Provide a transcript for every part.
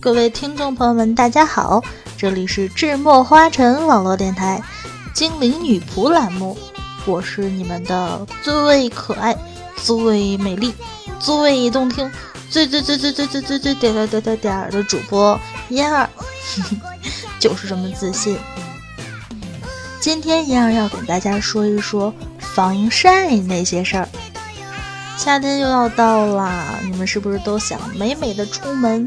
各位听众朋友们，大家好，这里是智墨花城网络电台精灵女仆栏目，我是你们的最可爱、最美丽、最动听、最最最最最最最最点点点点点的主播嫣儿。就是这么自信。今天嫣儿要给大家说一说防晒那些事儿。夏天又要到啦，你们是不是都想美美的出门？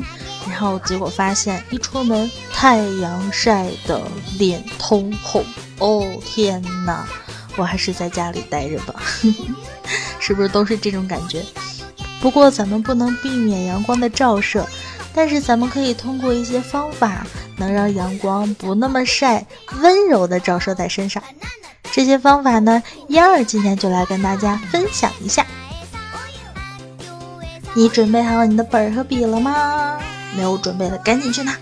然后结果发现一出门太阳晒的脸通红。哦天哪，我还是在家里待着吧。是不是都是这种感觉？不过咱们不能避免阳光的照射，但是咱们可以通过一些方法。能让阳光不那么晒，温柔的照射在身上。这些方法呢，嫣儿今天就来跟大家分享一下。你准备好你的本儿和笔了吗？没有准备的赶紧去拿，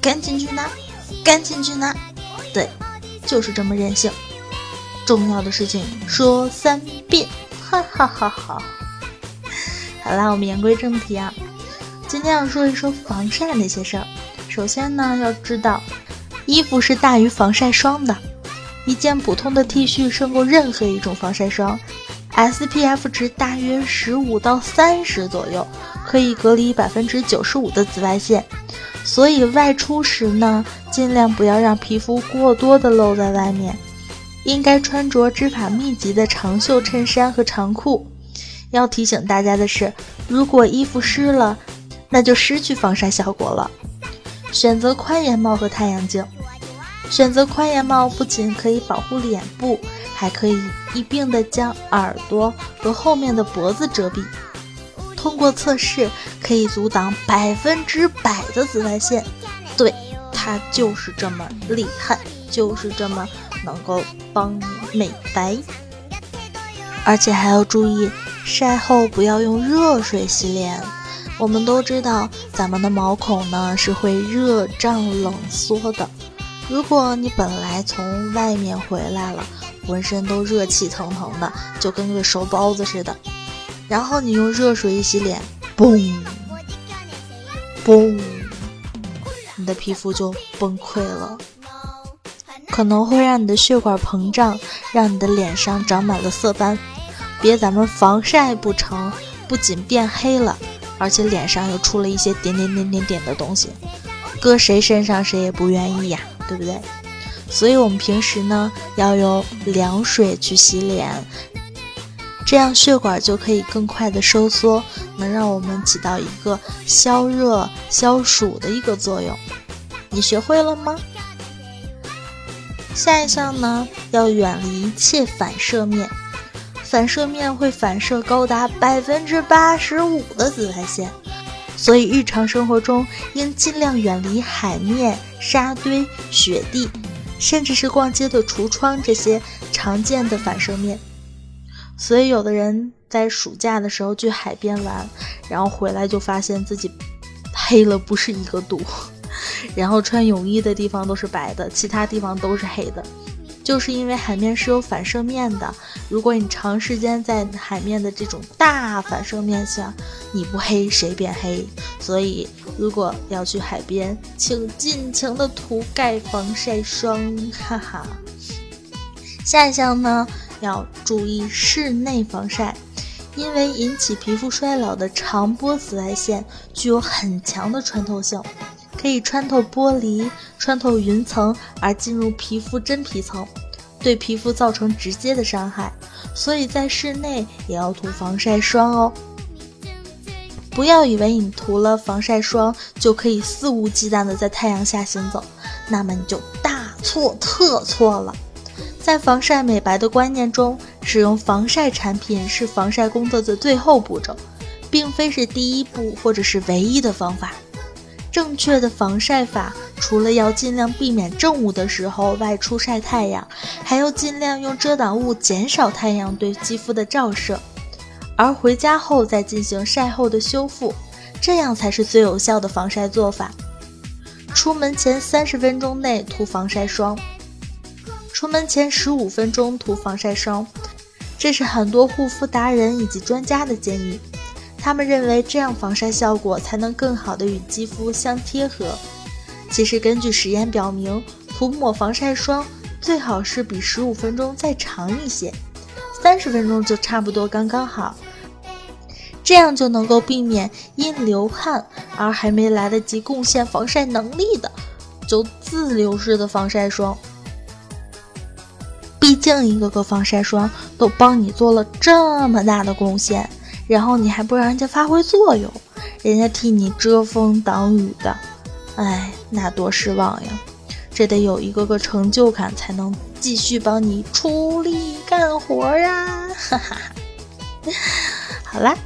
赶紧去拿，赶紧去拿。对，就是这么任性。重要的事情说三遍，哈哈哈哈。好啦，我们言归正题啊，今天要说一说防晒那些事儿。首先呢，要知道，衣服是大于防晒霜的。一件普通的 T 恤胜过任何一种防晒霜，SPF 值大约十五到三十左右，可以隔离百分之九十五的紫外线。所以外出时呢，尽量不要让皮肤过多的露在外面，应该穿着织法密集的长袖衬衫和长裤。要提醒大家的是，如果衣服湿了，那就失去防晒效果了。选择宽檐帽和太阳镜。选择宽檐帽不仅可以保护脸部，还可以一并的将耳朵和后面的脖子遮蔽。通过测试，可以阻挡百分之百的紫外线。对，它就是这么厉害，就是这么能够帮你美白。而且还要注意，晒后不要用热水洗脸。我们都知道，咱们的毛孔呢是会热胀冷缩的。如果你本来从外面回来了，浑身都热气腾腾的，就跟个熟包子似的，然后你用热水一洗脸，嘣嘣，你的皮肤就崩溃了，可能会让你的血管膨胀，让你的脸上长满了色斑。别咱们防晒不成，不仅变黑了。而且脸上又出了一些点点点点点的东西，搁谁身上谁也不愿意呀，对不对？所以我们平时呢要用凉水去洗脸，这样血管就可以更快的收缩，能让我们起到一个消热消暑的一个作用。你学会了吗？下一项呢要远离一切反射面。反射面会反射高达百分之八十五的紫外线，所以日常生活中应尽量远离海面、沙堆、雪地，甚至是逛街的橱窗这些常见的反射面。所以有的人在暑假的时候去海边玩，然后回来就发现自己黑了不是一个度，然后穿泳衣的地方都是白的，其他地方都是黑的。就是因为海面是有反射面的，如果你长时间在海面的这种大反射面下，你不黑谁变黑？所以如果要去海边，请尽情的涂盖防晒霜，哈哈。下一项呢，要注意室内防晒，因为引起皮肤衰老的长波紫外线具有很强的穿透性。可以穿透玻璃、穿透云层而进入皮肤真皮层，对皮肤造成直接的伤害。所以在室内也要涂防晒霜哦。不要以为你涂了防晒霜就可以肆无忌惮的在太阳下行走，那么你就大错特错了。在防晒美白的观念中，使用防晒产品是防晒工作的最后步骤，并非是第一步或者是唯一的方法。正确的防晒法，除了要尽量避免正午的时候外出晒太阳，还要尽量用遮挡物减少太阳对肌肤的照射，而回家后再进行晒后的修复，这样才是最有效的防晒做法。出门前三十分钟内涂防晒霜，出门前十五分钟涂防晒霜，这是很多护肤达人以及专家的建议。他们认为这样防晒效果才能更好的与肌肤相贴合。其实根据实验表明，涂抹防晒霜最好是比十五分钟再长一些，三十分钟就差不多刚刚好。这样就能够避免因流汗而还没来得及贡献防晒能力的，就自流失的防晒霜。毕竟一个个防晒霜都帮你做了这么大的贡献。然后你还不让人家发挥作用，人家替你遮风挡雨的，哎，那多失望呀！这得有一个个成就感，才能继续帮你出力干活呀！哈哈。好啦，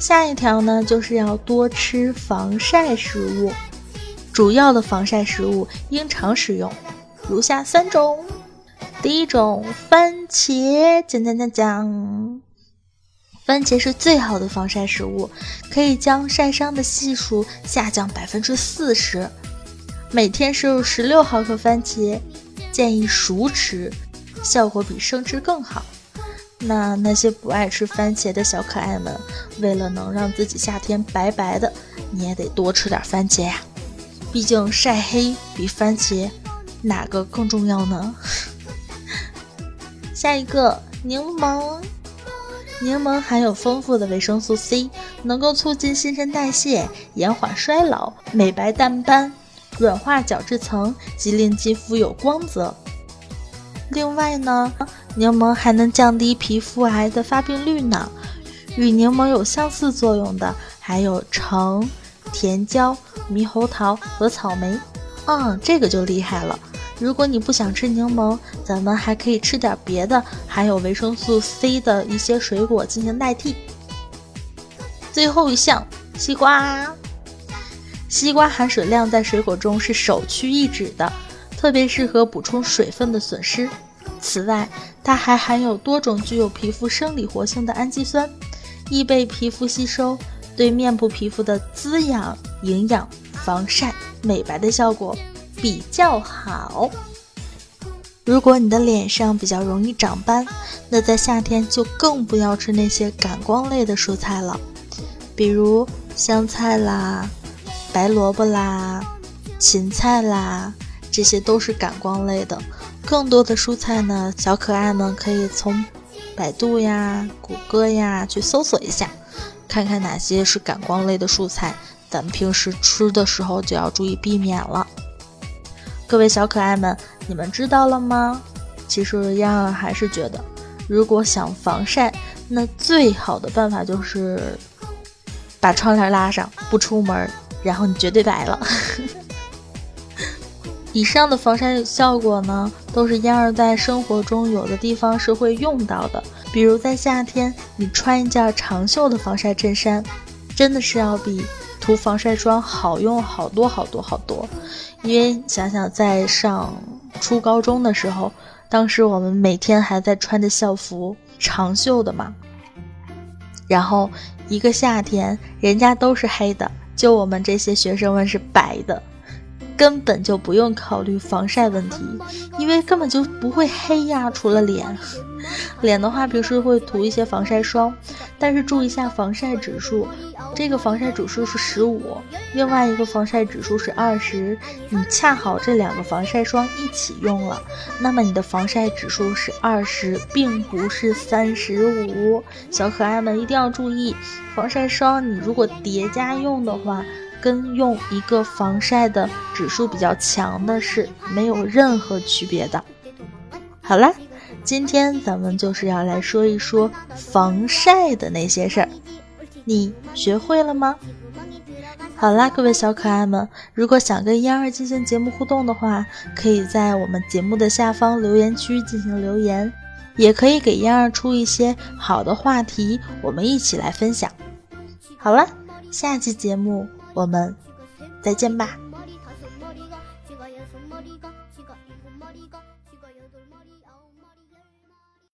下一条呢，就是要多吃防晒食物，主要的防晒食物应常使用，如下三种。第一种，番茄，讲讲讲讲。番茄是最好的防晒食物，可以将晒伤的系数下降百分之四十。每天摄入十六毫克番茄，建议熟吃，效果比生吃更好。那那些不爱吃番茄的小可爱们，为了能让自己夏天白白的，你也得多吃点番茄呀。毕竟晒黑比番茄哪个更重要呢？下一个柠檬。柠檬含有丰富的维生素 C，能够促进新陈代谢、延缓衰老、美白淡斑、软化角质层及令肌肤有光泽。另外呢，柠檬还能降低皮肤癌的发病率呢。与柠檬有相似作用的还有橙、甜椒、猕猴桃和草莓。嗯，这个就厉害了。如果你不想吃柠檬，咱们还可以吃点别的含有维生素 C 的一些水果进行代替。最后一项，西瓜。西瓜含水量在水果中是首屈一指的，特别适合补充水分的损失。此外，它还含有多种具有皮肤生理活性的氨基酸，易被皮肤吸收，对面部皮肤的滋养、营养、防晒、美白的效果。比较好。如果你的脸上比较容易长斑，那在夏天就更不要吃那些感光类的蔬菜了，比如香菜啦、白萝卜啦、芹菜啦，这些都是感光类的。更多的蔬菜呢，小可爱们可以从百度呀、谷歌呀去搜索一下，看看哪些是感光类的蔬菜，咱们平时吃的时候就要注意避免了。各位小可爱们，你们知道了吗？其实丫丫还是觉得，如果想防晒，那最好的办法就是把窗帘拉上，不出门，然后你绝对白了。以上的防晒效果呢，都是燕儿在生活中有的地方是会用到的，比如在夏天，你穿一件长袖的防晒衬衫，真的是要比涂防晒霜好用好多好多好多。因为想想在上初高中的时候，当时我们每天还在穿着校服长袖的嘛，然后一个夏天人家都是黑的，就我们这些学生们是白的。根本就不用考虑防晒问题，因为根本就不会黑呀。除了脸，脸的话平时会涂一些防晒霜，但是注意一下防晒指数，这个防晒指数是十五，另外一个防晒指数是二十，你恰好这两个防晒霜一起用了，那么你的防晒指数是二十，并不是三十五。小可爱们一定要注意，防晒霜你如果叠加用的话。跟用一个防晒的指数比较强的是没有任何区别的。好啦，今天咱们就是要来说一说防晒的那些事儿，你学会了吗？好啦，各位小可爱们，如果想跟嫣儿进行节目互动的话，可以在我们节目的下方留言区进行留言，也可以给嫣儿出一些好的话题，我们一起来分享。好了，下期节目我们再见吧。